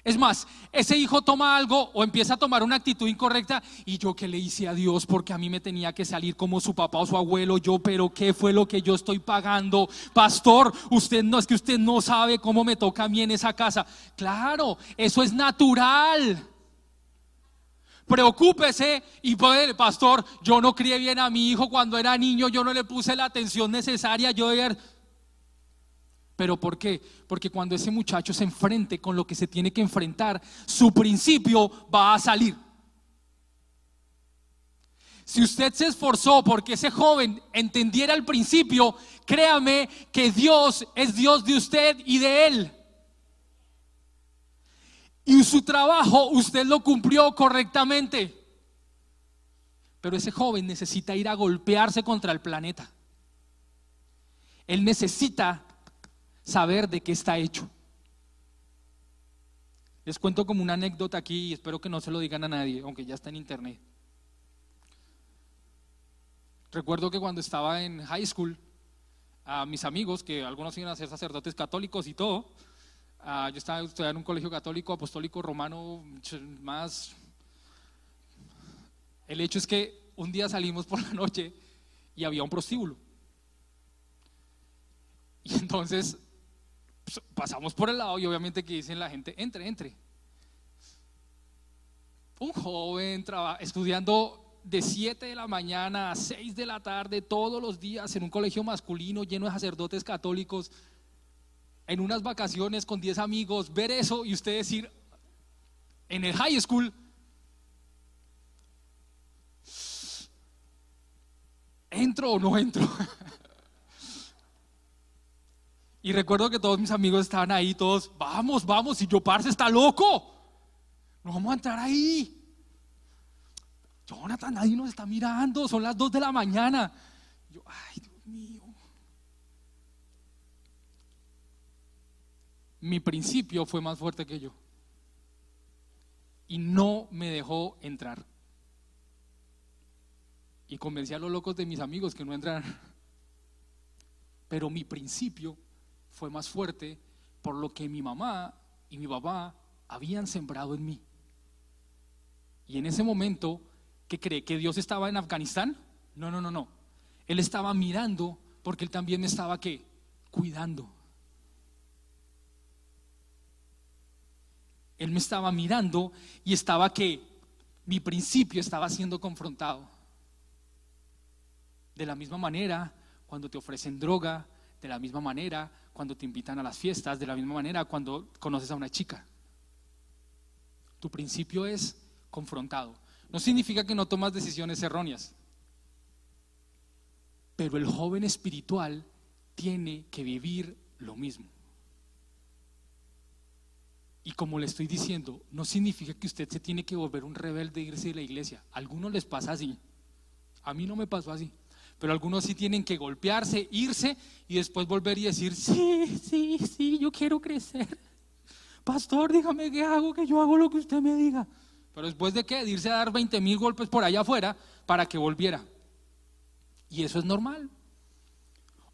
Es más, ese hijo toma algo o empieza a tomar una actitud incorrecta y yo que le hice a Dios porque a mí me tenía que salir como su papá o su abuelo, yo, pero ¿qué fue lo que yo estoy pagando? Pastor, usted no es que usted no sabe cómo me toca a mí en esa casa. Claro, eso es natural. Preocúpese y puede, pastor, yo no crié bien a mi hijo cuando era niño, yo no le puse la atención necesaria, yo ¿Pero por qué? Porque cuando ese muchacho se enfrente con lo que se tiene que enfrentar, su principio va a salir. Si usted se esforzó porque ese joven entendiera el principio, créame que Dios es Dios de usted y de él. Y su trabajo usted lo cumplió correctamente. Pero ese joven necesita ir a golpearse contra el planeta. Él necesita saber de qué está hecho. Les cuento como una anécdota aquí y espero que no se lo digan a nadie, aunque ya está en internet. Recuerdo que cuando estaba en high school, a mis amigos, que algunos iban a ser sacerdotes católicos y todo, yo estaba estudiando en un colegio católico, apostólico, romano, más... El hecho es que un día salimos por la noche y había un prostíbulo. Y entonces pues, pasamos por el lado y obviamente que dicen la gente, entre, entre. Un joven estudiando de 7 de la mañana a 6 de la tarde todos los días en un colegio masculino lleno de sacerdotes católicos, en unas vacaciones con 10 amigos, ver eso y usted decir, en el high school, ¿entro o no entro? y recuerdo que todos mis amigos estaban ahí, todos, vamos, vamos, y yo, parce, está loco, no vamos a entrar ahí. Jonathan, nadie nos está mirando, son las 2 de la mañana. Yo, ay, Dios mío. Mi principio fue más fuerte que yo. Y no me dejó entrar. Y convencí a los locos de mis amigos que no entraran. Pero mi principio fue más fuerte por lo que mi mamá y mi papá habían sembrado en mí. Y en ese momento ¿Qué cree? ¿Que Dios estaba en Afganistán? No, no, no, no. Él estaba mirando porque él también estaba ¿qué? Cuidando. Él me estaba mirando y estaba que mi principio estaba siendo confrontado. De la misma manera, cuando te ofrecen droga, de la misma manera, cuando te invitan a las fiestas, de la misma manera, cuando conoces a una chica. Tu principio es confrontado. No significa que no tomas decisiones erróneas. Pero el joven espiritual tiene que vivir lo mismo. Y como le estoy diciendo, no significa que usted se tiene que volver un rebelde e irse de la iglesia. A algunos les pasa así. A mí no me pasó así. Pero algunos sí tienen que golpearse, irse y después volver y decir, sí, sí, sí, yo quiero crecer. Pastor, dígame qué hago, que yo hago lo que usted me diga. Pero después de qué? De irse a dar 20 mil golpes por allá afuera para que volviera. Y eso es normal.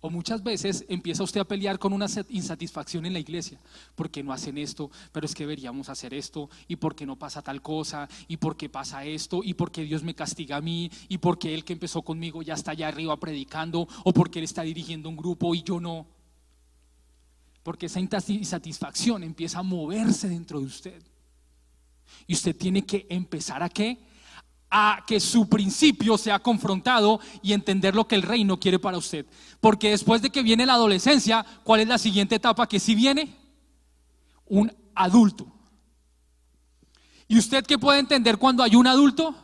O muchas veces empieza usted a pelear con una insatisfacción en la iglesia. ¿Por qué no hacen esto? Pero es que deberíamos hacer esto. ¿Y por qué no pasa tal cosa? ¿Y por qué pasa esto? ¿Y por qué Dios me castiga a mí? ¿Y por qué él que empezó conmigo ya está allá arriba predicando? ¿O porque él está dirigiendo un grupo y yo no? Porque esa insatisfacción empieza a moverse dentro de usted. Y usted tiene que empezar a qué? A que su principio sea confrontado y entender lo que el reino quiere para usted. Porque después de que viene la adolescencia, ¿cuál es la siguiente etapa que sí viene? Un adulto. ¿Y usted qué puede entender cuando hay un adulto?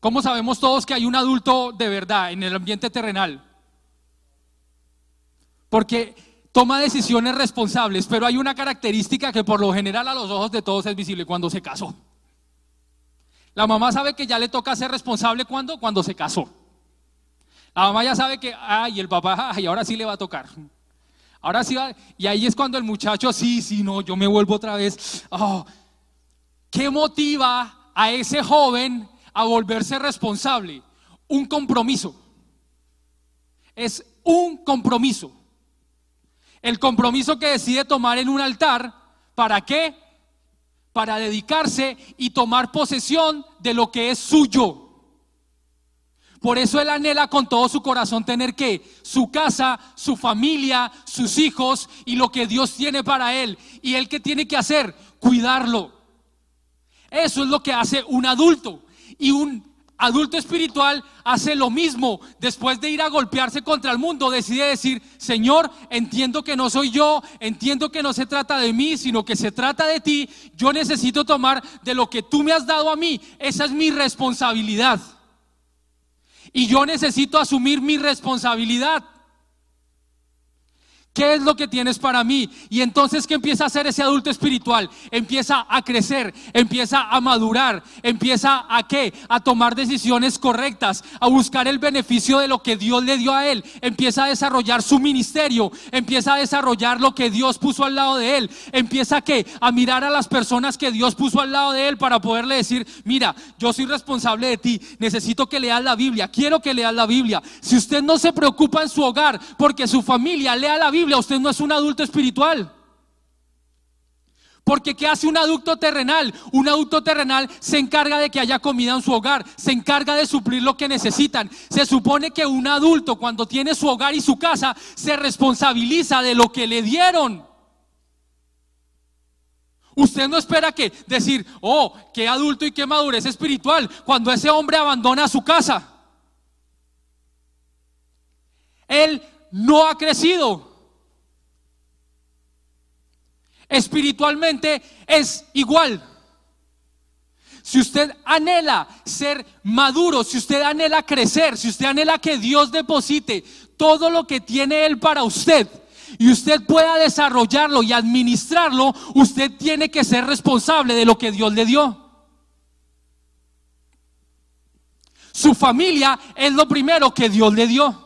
¿Cómo sabemos todos que hay un adulto de verdad en el ambiente terrenal? Porque toma decisiones responsables, pero hay una característica que por lo general a los ojos de todos es visible cuando se casó. La mamá sabe que ya le toca ser responsable cuando cuando se casó. La mamá ya sabe que ay, el papá, ay, ahora sí le va a tocar. Ahora sí va, y ahí es cuando el muchacho, sí, sí, no, yo me vuelvo otra vez. Oh, ¿Qué motiva a ese joven a volverse responsable? Un compromiso. Es un compromiso. El compromiso que decide tomar en un altar, ¿para qué? Para dedicarse y tomar posesión de lo que es suyo. Por eso él anhela con todo su corazón tener que su casa, su familia, sus hijos y lo que Dios tiene para él. Y él que tiene que hacer, cuidarlo. Eso es lo que hace un adulto. Y un adulto espiritual hace lo mismo. Después de ir a golpearse contra el mundo, decide decir, Señor, entiendo que no soy yo, entiendo que no se trata de mí, sino que se trata de ti. Yo necesito tomar de lo que tú me has dado a mí. Esa es mi responsabilidad. Y yo necesito asumir mi responsabilidad. ¿Qué es lo que tienes para mí? Y entonces, ¿qué empieza a hacer ese adulto espiritual? Empieza a crecer, empieza a madurar, empieza a qué? A tomar decisiones correctas, a buscar el beneficio de lo que Dios le dio a él, empieza a desarrollar su ministerio, empieza a desarrollar lo que Dios puso al lado de él, empieza a qué? A mirar a las personas que Dios puso al lado de él para poderle decir, mira, yo soy responsable de ti, necesito que leas la Biblia, quiero que leas la Biblia. Si usted no se preocupa en su hogar porque su familia lea la Biblia, usted no es un adulto espiritual. Porque ¿qué hace un adulto terrenal? Un adulto terrenal se encarga de que haya comida en su hogar, se encarga de suplir lo que necesitan. Se supone que un adulto cuando tiene su hogar y su casa se responsabiliza de lo que le dieron. Usted no espera que decir, oh, qué adulto y qué madurez espiritual cuando ese hombre abandona su casa. Él no ha crecido. Espiritualmente es igual. Si usted anhela ser maduro, si usted anhela crecer, si usted anhela que Dios deposite todo lo que tiene Él para usted y usted pueda desarrollarlo y administrarlo, usted tiene que ser responsable de lo que Dios le dio. Su familia es lo primero que Dios le dio.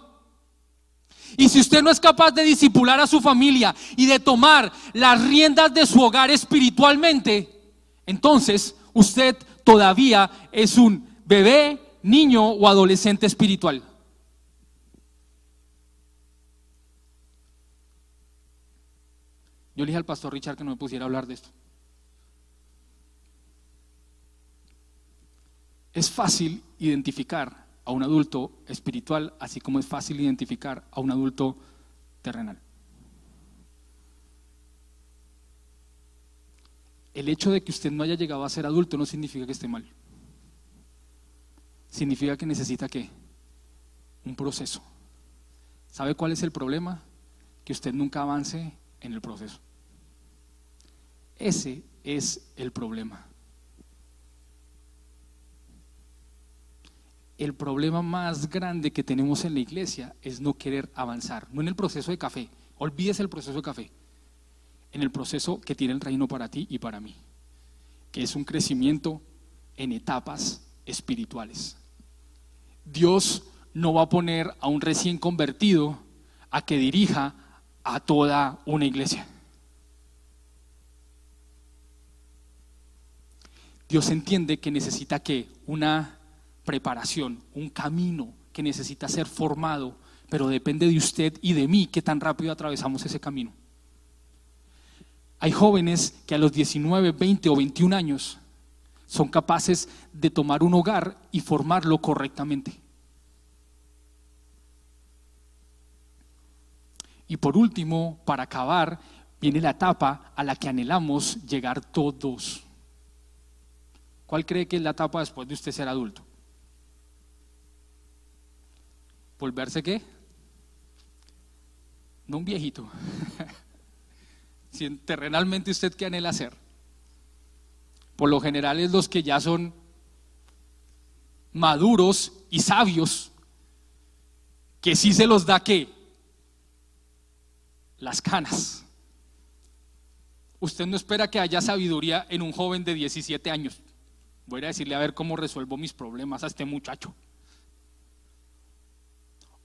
Y si usted no es capaz de disipular a su familia y de tomar las riendas de su hogar espiritualmente, entonces usted todavía es un bebé, niño o adolescente espiritual. Yo le dije al pastor Richard que no me pusiera a hablar de esto. Es fácil identificar a un adulto espiritual, así como es fácil identificar a un adulto terrenal. El hecho de que usted no haya llegado a ser adulto no significa que esté mal. Significa que necesita qué? Un proceso. ¿Sabe cuál es el problema? Que usted nunca avance en el proceso. Ese es el problema. El problema más grande que tenemos en la iglesia es no querer avanzar, no en el proceso de café, olvídese el proceso de café, en el proceso que tiene el reino para ti y para mí, que es un crecimiento en etapas espirituales. Dios no va a poner a un recién convertido a que dirija a toda una iglesia. Dios entiende que necesita que una preparación, un camino que necesita ser formado, pero depende de usted y de mí que tan rápido atravesamos ese camino. Hay jóvenes que a los 19, 20 o 21 años son capaces de tomar un hogar y formarlo correctamente. Y por último, para acabar, viene la etapa a la que anhelamos llegar todos. ¿Cuál cree que es la etapa después de usted ser adulto? ¿Volverse qué? No un viejito. si terrenalmente usted qué anhela hacer. Por lo general es los que ya son maduros y sabios, que sí se los da qué? Las canas. Usted no espera que haya sabiduría en un joven de 17 años. Voy a decirle a ver cómo resuelvo mis problemas a este muchacho.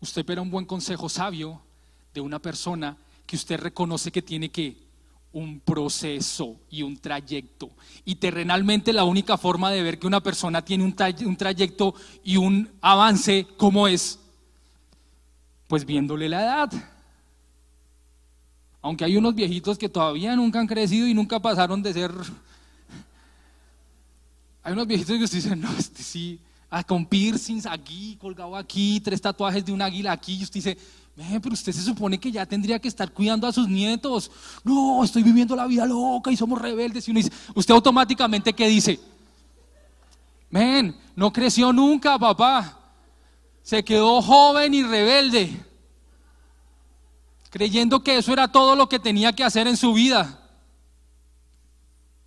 Usted espera un buen consejo sabio de una persona que usted reconoce que tiene que un proceso y un trayecto. Y terrenalmente la única forma de ver que una persona tiene un, un trayecto y un avance, ¿cómo es? Pues viéndole la edad. Aunque hay unos viejitos que todavía nunca han crecido y nunca pasaron de ser... Hay unos viejitos que usted dice, no, este sí, Con piercings aquí, colgado aquí, tres tatuajes de un águila aquí. Y usted dice, pero usted se supone que ya tendría que estar cuidando a sus nietos. No, estoy viviendo la vida loca y somos rebeldes. Y usted automáticamente, ¿qué dice? ven, no creció nunca, papá. Se quedó joven y rebelde, creyendo que eso era todo lo que tenía que hacer en su vida.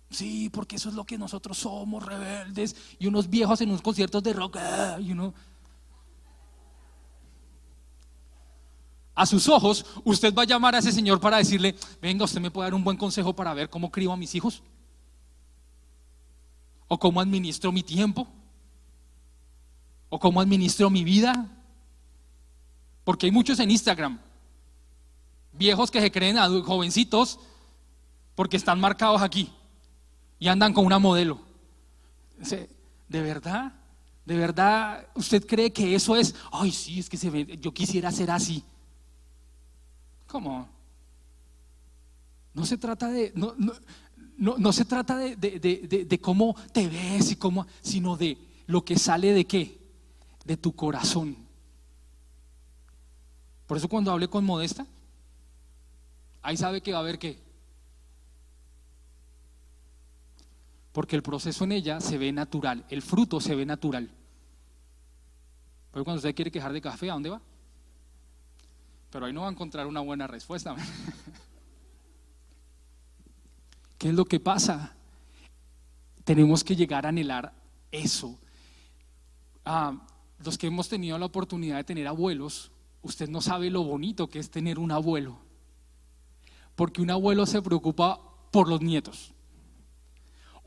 Sí, porque eso es lo que nosotros somos, rebeldes, y unos viejos en unos conciertos de rock, ah, y uno... A sus ojos, usted va a llamar a ese señor para decirle, venga, usted me puede dar un buen consejo para ver cómo crío a mis hijos, o cómo administro mi tiempo, o cómo administro mi vida. Porque hay muchos en Instagram, viejos que se creen jovencitos porque están marcados aquí y andan con una modelo. ¿De verdad? ¿De verdad usted cree que eso es, ay, sí, es que se ve, yo quisiera ser así? ¿Cómo? No se trata de, no, no, no, se trata de, de, de, cómo te ves y cómo, sino de lo que sale de qué? De tu corazón. Por eso cuando hablé con Modesta, ahí sabe que va a haber qué? Porque el proceso en ella se ve natural, el fruto se ve natural. Pero cuando usted quiere quejar de café, ¿a dónde va? Pero ahí no va a encontrar una buena respuesta. ¿Qué es lo que pasa? Tenemos que llegar a anhelar eso. Ah, los que hemos tenido la oportunidad de tener abuelos, usted no sabe lo bonito que es tener un abuelo. Porque un abuelo se preocupa por los nietos.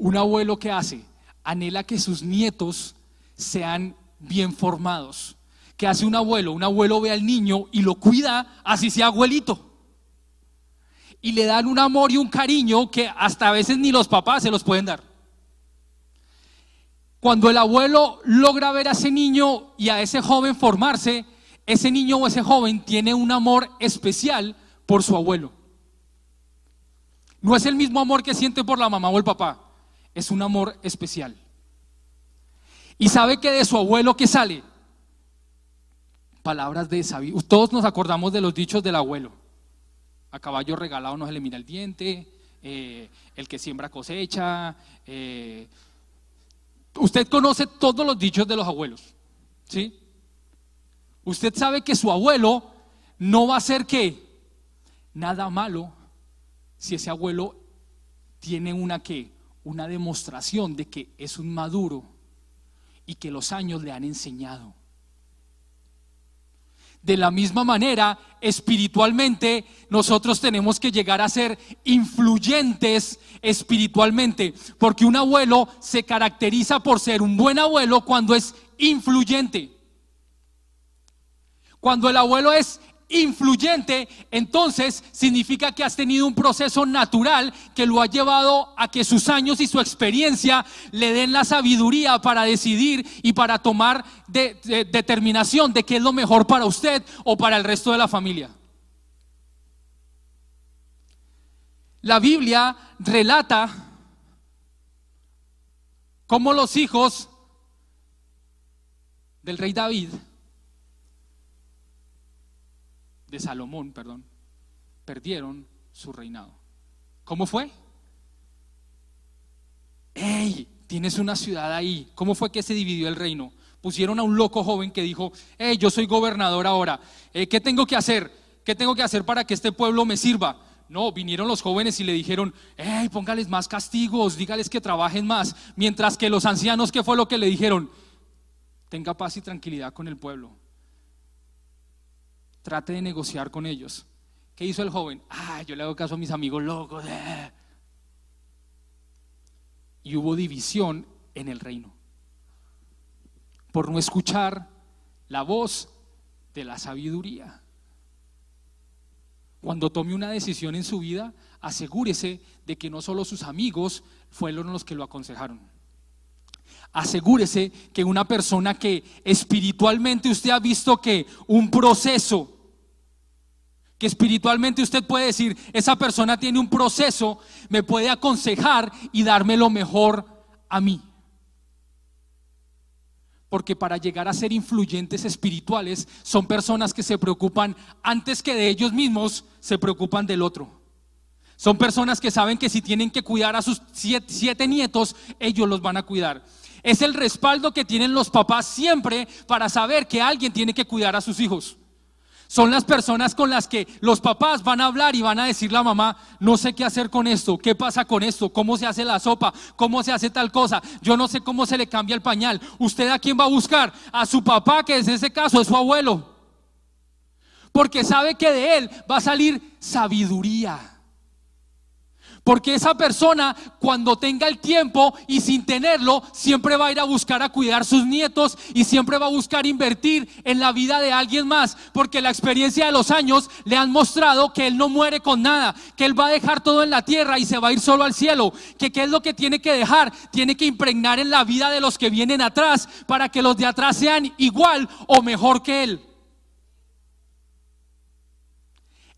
Un abuelo que hace, anhela que sus nietos sean bien formados. ¿Qué hace un abuelo? Un abuelo ve al niño y lo cuida así sea abuelito. Y le dan un amor y un cariño que hasta a veces ni los papás se los pueden dar. Cuando el abuelo logra ver a ese niño y a ese joven formarse, ese niño o ese joven tiene un amor especial por su abuelo. No es el mismo amor que siente por la mamá o el papá es un amor especial. Y sabe que de su abuelo que sale, palabras de sabiduría. Todos nos acordamos de los dichos del abuelo. A caballo regalado no se le mira el diente, eh, el que siembra cosecha. Eh, usted conoce todos los dichos de los abuelos, ¿sí? Usted sabe que su abuelo no va a hacer que nada malo si ese abuelo tiene una que una demostración de que es un maduro y que los años le han enseñado. De la misma manera, espiritualmente, nosotros tenemos que llegar a ser influyentes espiritualmente, porque un abuelo se caracteriza por ser un buen abuelo cuando es influyente. Cuando el abuelo es influyente, entonces significa que has tenido un proceso natural que lo ha llevado a que sus años y su experiencia le den la sabiduría para decidir y para tomar determinación de qué es lo mejor para usted o para el resto de la familia. La Biblia relata cómo los hijos del rey David de Salomón, perdón, perdieron su reinado. ¿Cómo fue? ¡Ey! Tienes una ciudad ahí. ¿Cómo fue que se dividió el reino? Pusieron a un loco joven que dijo, ¡Ey! Yo soy gobernador ahora. Eh, ¿Qué tengo que hacer? ¿Qué tengo que hacer para que este pueblo me sirva? No, vinieron los jóvenes y le dijeron, ¡Ey! Póngales más castigos, dígales que trabajen más. Mientras que los ancianos, ¿qué fue lo que le dijeron? Tenga paz y tranquilidad con el pueblo trate de negociar con ellos. ¿Qué hizo el joven? Ah, yo le hago caso a mis amigos locos. Eh". Y hubo división en el reino. Por no escuchar la voz de la sabiduría. Cuando tome una decisión en su vida, asegúrese de que no solo sus amigos fueron los que lo aconsejaron. Asegúrese que una persona que espiritualmente usted ha visto que un proceso que espiritualmente usted puede decir, esa persona tiene un proceso, me puede aconsejar y darme lo mejor a mí. Porque para llegar a ser influyentes espirituales son personas que se preocupan antes que de ellos mismos, se preocupan del otro. Son personas que saben que si tienen que cuidar a sus siete, nietos, ellos los van a cuidar. Es el respaldo que tienen los papás siempre para saber que alguien tiene que cuidar a sus hijos. Son las personas con las que los papás van a hablar y van a decirle a mamá, no sé qué hacer con esto, qué pasa con esto, cómo se hace la sopa, cómo se hace tal cosa, yo no sé cómo se le cambia el pañal. ¿Usted a quién va a buscar? A su papá, que en ese caso es su abuelo. Porque sabe que de él va a salir sabiduría. Porque esa persona cuando tenga el tiempo y sin tenerlo, siempre va a ir a buscar a cuidar sus nietos y siempre va a buscar invertir en la vida de alguien más. Porque la experiencia de los años le han mostrado que él no muere con nada, que él va a dejar todo en la tierra y se va a ir solo al cielo. Que qué es lo que tiene que dejar? Tiene que impregnar en la vida de los que vienen atrás para que los de atrás sean igual o mejor que él.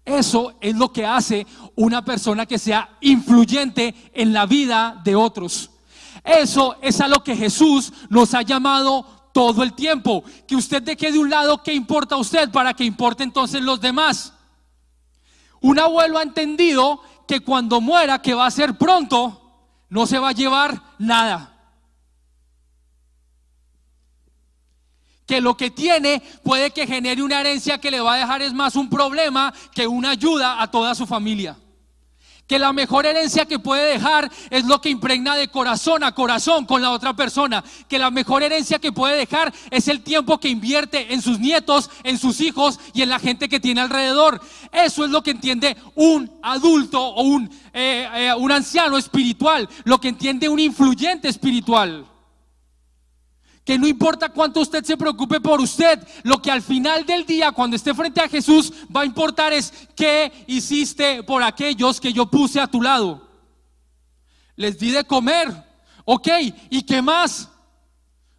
Eso es lo que hace una persona que sea influyente en la vida de otros. Eso es a lo que Jesús nos ha llamado todo el tiempo. Que usted deje de un lado qué importa a usted para que importe entonces los demás. Un abuelo ha entendido que cuando muera, que va a ser pronto, no se va a llevar nada. Que lo que tiene puede que genere una herencia que le va a dejar es más un problema que una ayuda a toda su familia. Que la mejor herencia que puede dejar es lo que impregna de corazón a corazón con la otra persona. Que la mejor herencia que puede dejar es el tiempo que invierte en sus nietos, en sus hijos y en la gente que tiene alrededor. Eso es lo que entiende un adulto o un, eh, eh, un anciano espiritual. Lo que entiende un influyente espiritual que no importa cuánto usted se preocupe por usted, lo que al final del día, cuando esté frente a Jesús, va a importar es qué hiciste por aquellos que yo puse a tu lado. Les di de comer, ok, ¿y qué más?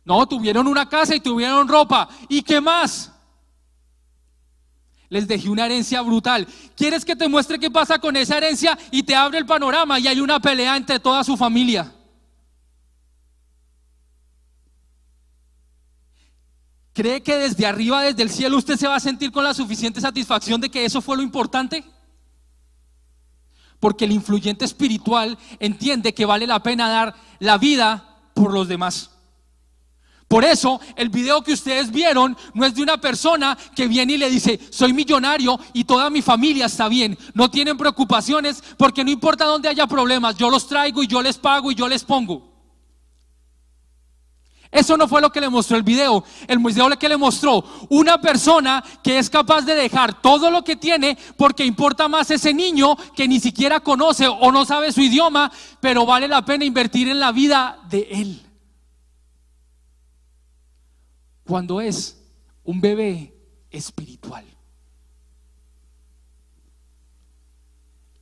No, tuvieron una casa y tuvieron ropa, ¿y qué más? Les dejé una herencia brutal. ¿Quieres que te muestre qué pasa con esa herencia y te abre el panorama y hay una pelea entre toda su familia? ¿Cree que desde arriba, desde el cielo, usted se va a sentir con la suficiente satisfacción de que eso fue lo importante? Porque el influyente espiritual entiende que vale la pena dar la vida por los demás. Por eso el video que ustedes vieron no es de una persona que viene y le dice, soy millonario y toda mi familia está bien. No tienen preocupaciones porque no importa dónde haya problemas, yo los traigo y yo les pago y yo les pongo. Eso no fue lo que le mostró el video. El video que le mostró una persona que es capaz de dejar todo lo que tiene porque importa más ese niño que ni siquiera conoce o no sabe su idioma, pero vale la pena invertir en la vida de él. Cuando es un bebé espiritual.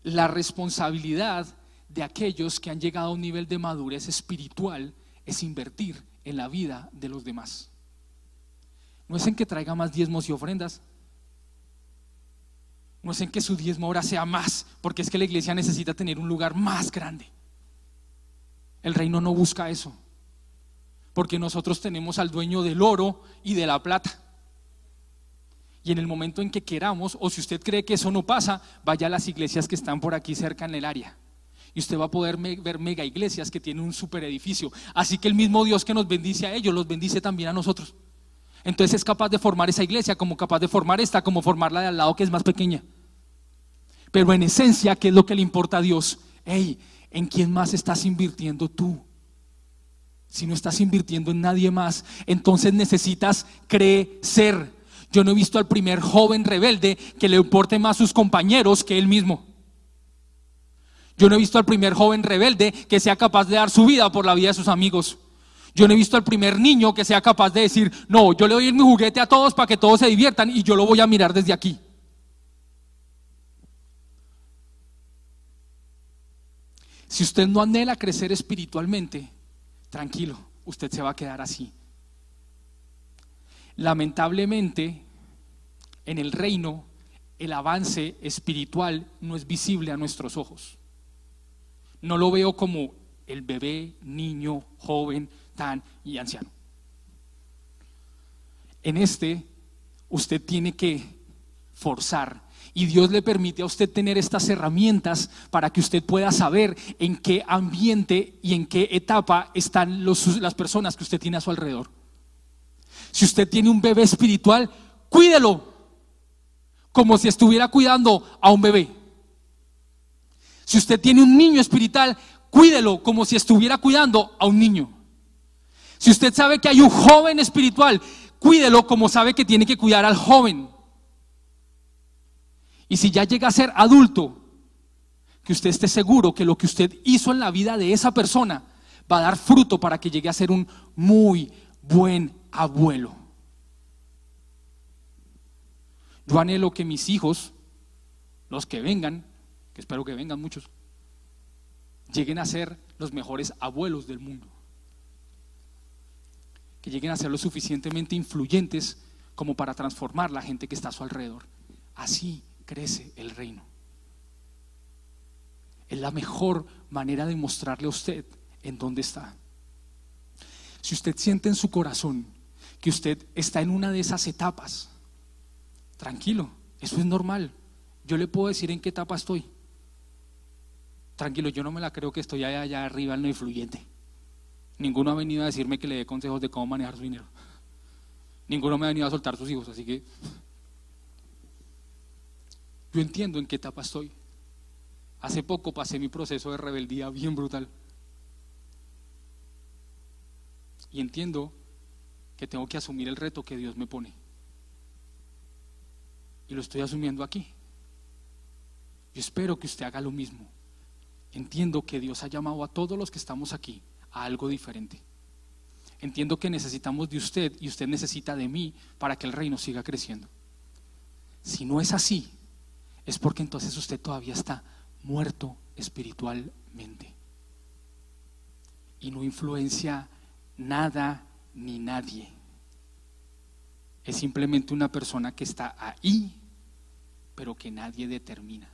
La responsabilidad de aquellos que han llegado a un nivel de madurez espiritual es invertir en la vida de los demás. No es en que traiga más diezmos y ofrendas. No es en que su diezmo ahora sea más, porque es que la iglesia necesita tener un lugar más grande. El reino no busca eso, porque nosotros tenemos al dueño del oro y de la plata. Y en el momento en que queramos, o si usted cree que eso no pasa, vaya a las iglesias que están por aquí cerca en el área y usted va a poder ver mega iglesias que tienen un super edificio. Así que el mismo Dios que nos bendice a ellos, los bendice también a nosotros. Entonces es capaz de formar esa iglesia como capaz de formar esta, como formar la de al lado que es más pequeña. Pero en esencia, ¿qué es lo que le importa a Dios? Hey, ¿en quién más estás invirtiendo tú? Si no estás invirtiendo en nadie más, entonces necesitas crecer. Yo no he visto al primer joven rebelde que le importe más sus compañeros que él mismo. Yo no he visto al primer joven rebelde que sea capaz de dar su vida por la vida de sus amigos. Yo no he visto al primer niño que sea capaz de decir, no, yo le doy mi juguete a todos para que todos se diviertan y yo lo voy a mirar desde aquí. Si usted no anhela crecer espiritualmente, tranquilo, usted se va a quedar así. Lamentablemente, en el reino, el avance espiritual no es visible a nuestros ojos no lo veo como el bebé, niño, joven, tan y anciano. En este, usted tiene que forzar, Y Dios le permite a usted tener estas herramientas para que usted pueda saber en qué ambiente y en qué etapa están las personas que usted tiene a su alrededor. Si usted tiene un bebé espiritual, cuídelo como si estuviera cuidando a un bebé. Si usted tiene un niño espiritual, cuídelo como si estuviera cuidando a un niño. Si usted sabe que hay un joven espiritual, cuídelo como sabe que tiene que cuidar al joven. Y si ya llega a ser adulto, que usted esté seguro que lo que usted hizo en la vida de esa persona va a dar fruto para que llegue a ser un muy buen abuelo. Yo anhelo que mis hijos, los que vengan, que espero que vengan muchos, lleguen a ser los mejores abuelos del mundo. Que lleguen a ser lo suficientemente influyentes como para transformar la gente que está a su alrededor. Así crece el reino. Es la mejor manera de mostrarle a usted en dónde está. Si usted siente en su corazón que usted está en una de esas etapas, tranquilo, eso es normal. Yo le puedo decir en qué etapa estoy. Tranquilo, yo no me la creo que estoy allá, allá arriba en lo influyente. Ninguno ha venido a decirme que le dé consejos de cómo manejar su dinero. Ninguno me ha venido a soltar sus hijos, así que yo entiendo en qué etapa estoy. Hace poco pasé mi proceso de rebeldía bien brutal. Y entiendo que tengo que asumir el reto que Dios me pone. Y lo estoy asumiendo aquí. Yo espero que usted haga lo mismo. Entiendo que Dios ha llamado a todos los que estamos aquí a algo diferente. Entiendo que necesitamos de usted y usted necesita de mí para que el reino siga creciendo. Si no es así, es porque entonces usted todavía está muerto espiritualmente y no influencia nada ni nadie. Es simplemente una persona que está ahí, pero que nadie determina.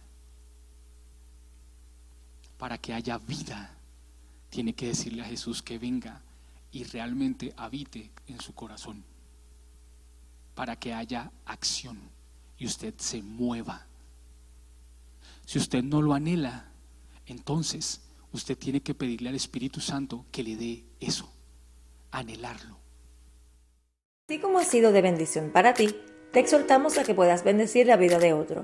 Para que haya vida, tiene que decirle a Jesús que venga y realmente habite en su corazón. Para que haya acción y usted se mueva si usted no lo anhela, entonces usted tiene que pedirle al Espíritu Santo que le dé eso, anhelarlo. Así como ha sido de bendición para ti, te exhortamos a que puedas bendecir la vida de otro.